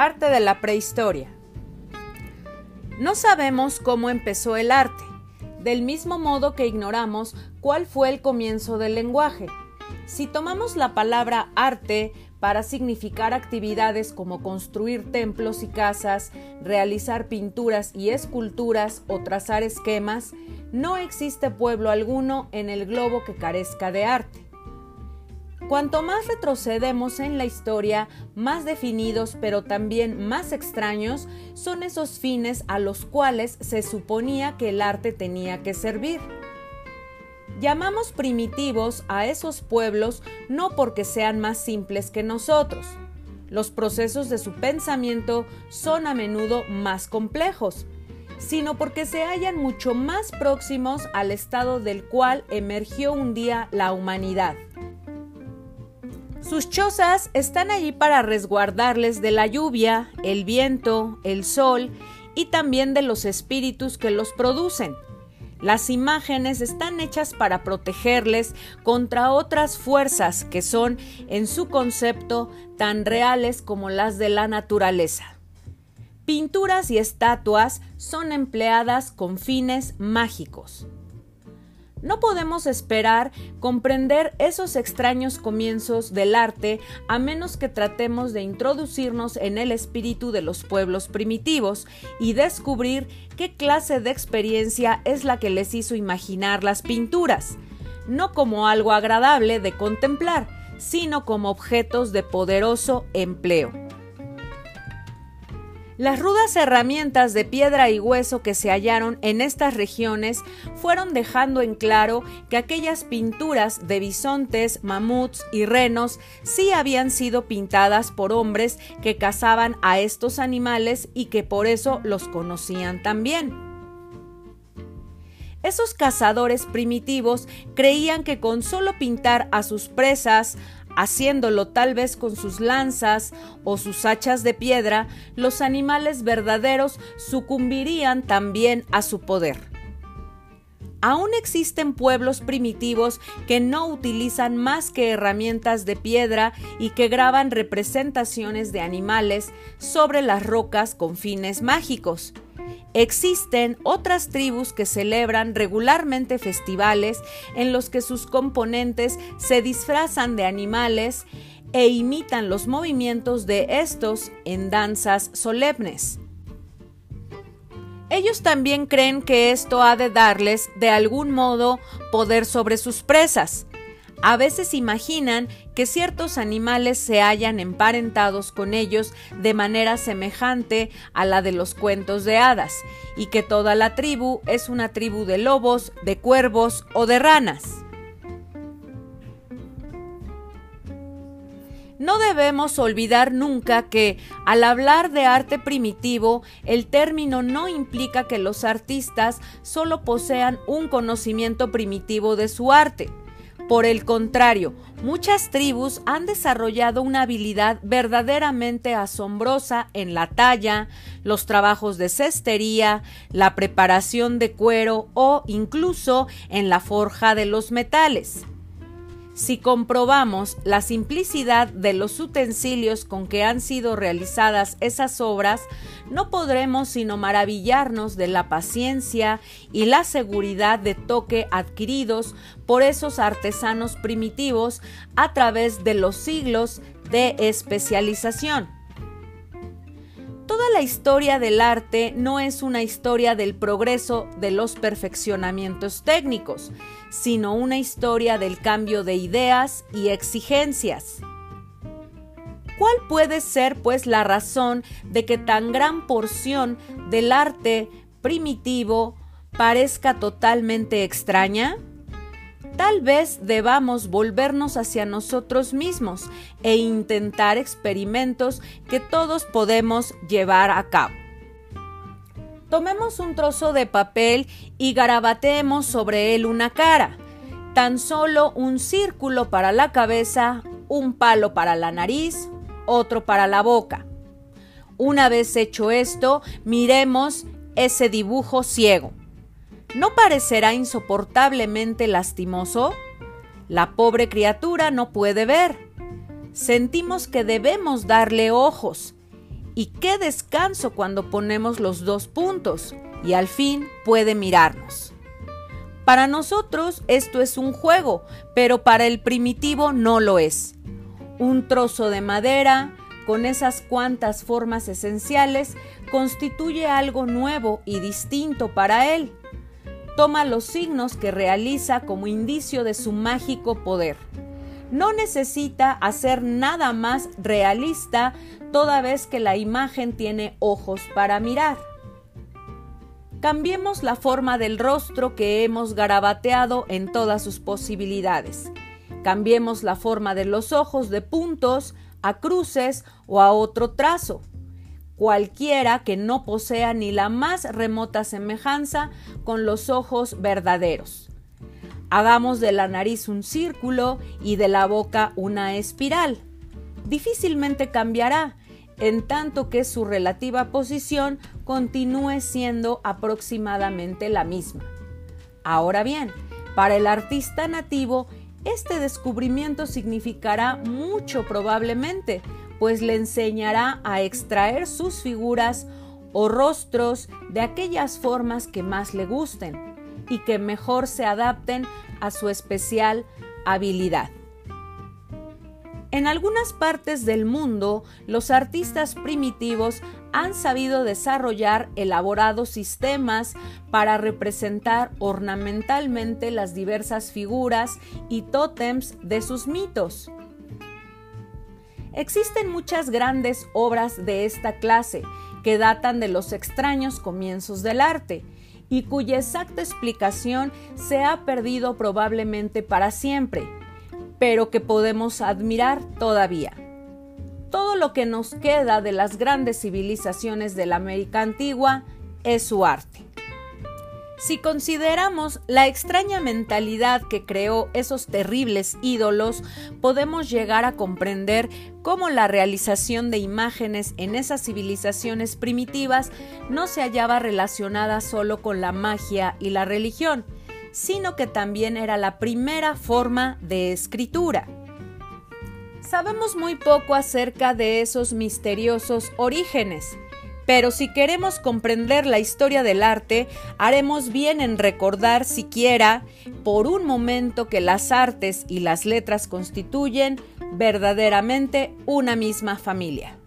Arte de la prehistoria. No sabemos cómo empezó el arte, del mismo modo que ignoramos cuál fue el comienzo del lenguaje. Si tomamos la palabra arte para significar actividades como construir templos y casas, realizar pinturas y esculturas o trazar esquemas, no existe pueblo alguno en el globo que carezca de arte. Cuanto más retrocedemos en la historia, más definidos pero también más extraños son esos fines a los cuales se suponía que el arte tenía que servir. Llamamos primitivos a esos pueblos no porque sean más simples que nosotros. Los procesos de su pensamiento son a menudo más complejos, sino porque se hallan mucho más próximos al estado del cual emergió un día la humanidad. Sus chozas están allí para resguardarles de la lluvia, el viento, el sol y también de los espíritus que los producen. Las imágenes están hechas para protegerles contra otras fuerzas que son, en su concepto, tan reales como las de la naturaleza. Pinturas y estatuas son empleadas con fines mágicos. No podemos esperar comprender esos extraños comienzos del arte a menos que tratemos de introducirnos en el espíritu de los pueblos primitivos y descubrir qué clase de experiencia es la que les hizo imaginar las pinturas, no como algo agradable de contemplar, sino como objetos de poderoso empleo. Las rudas herramientas de piedra y hueso que se hallaron en estas regiones fueron dejando en claro que aquellas pinturas de bisontes, mamuts y renos sí habían sido pintadas por hombres que cazaban a estos animales y que por eso los conocían también. Esos cazadores primitivos creían que con solo pintar a sus presas, haciéndolo tal vez con sus lanzas o sus hachas de piedra, los animales verdaderos sucumbirían también a su poder. Aún existen pueblos primitivos que no utilizan más que herramientas de piedra y que graban representaciones de animales sobre las rocas con fines mágicos. Existen otras tribus que celebran regularmente festivales en los que sus componentes se disfrazan de animales e imitan los movimientos de estos en danzas solemnes. Ellos también creen que esto ha de darles de algún modo poder sobre sus presas, a veces imaginan que ciertos animales se hallan emparentados con ellos de manera semejante a la de los cuentos de hadas, y que toda la tribu es una tribu de lobos, de cuervos o de ranas. No debemos olvidar nunca que, al hablar de arte primitivo, el término no implica que los artistas solo posean un conocimiento primitivo de su arte, por el contrario, muchas tribus han desarrollado una habilidad verdaderamente asombrosa en la talla, los trabajos de cestería, la preparación de cuero o incluso en la forja de los metales. Si comprobamos la simplicidad de los utensilios con que han sido realizadas esas obras, no podremos sino maravillarnos de la paciencia y la seguridad de toque adquiridos por esos artesanos primitivos a través de los siglos de especialización. Toda la historia del arte no es una historia del progreso de los perfeccionamientos técnicos, sino una historia del cambio de ideas y exigencias. ¿Cuál puede ser, pues, la razón de que tan gran porción del arte primitivo parezca totalmente extraña? Tal vez debamos volvernos hacia nosotros mismos e intentar experimentos que todos podemos llevar a cabo. Tomemos un trozo de papel y garabateemos sobre él una cara. Tan solo un círculo para la cabeza, un palo para la nariz, otro para la boca. Una vez hecho esto, miremos ese dibujo ciego. ¿No parecerá insoportablemente lastimoso? La pobre criatura no puede ver. Sentimos que debemos darle ojos. Y qué descanso cuando ponemos los dos puntos y al fin puede mirarnos. Para nosotros esto es un juego, pero para el primitivo no lo es. Un trozo de madera, con esas cuantas formas esenciales, constituye algo nuevo y distinto para él. Toma los signos que realiza como indicio de su mágico poder. No necesita hacer nada más realista toda vez que la imagen tiene ojos para mirar. Cambiemos la forma del rostro que hemos garabateado en todas sus posibilidades. Cambiemos la forma de los ojos de puntos a cruces o a otro trazo. Cualquiera que no posea ni la más remota semejanza con los ojos verdaderos. Hagamos de la nariz un círculo y de la boca una espiral. Difícilmente cambiará, en tanto que su relativa posición continúe siendo aproximadamente la misma. Ahora bien, para el artista nativo, este descubrimiento significará mucho probablemente, pues le enseñará a extraer sus figuras o rostros de aquellas formas que más le gusten y que mejor se adapten a su especial habilidad. En algunas partes del mundo, los artistas primitivos han sabido desarrollar elaborados sistemas para representar ornamentalmente las diversas figuras y tótems de sus mitos. Existen muchas grandes obras de esta clase que datan de los extraños comienzos del arte y cuya exacta explicación se ha perdido probablemente para siempre pero que podemos admirar todavía. Todo lo que nos queda de las grandes civilizaciones de la América antigua es su arte. Si consideramos la extraña mentalidad que creó esos terribles ídolos, podemos llegar a comprender cómo la realización de imágenes en esas civilizaciones primitivas no se hallaba relacionada solo con la magia y la religión, sino que también era la primera forma de escritura. Sabemos muy poco acerca de esos misteriosos orígenes, pero si queremos comprender la historia del arte, haremos bien en recordar siquiera por un momento que las artes y las letras constituyen verdaderamente una misma familia.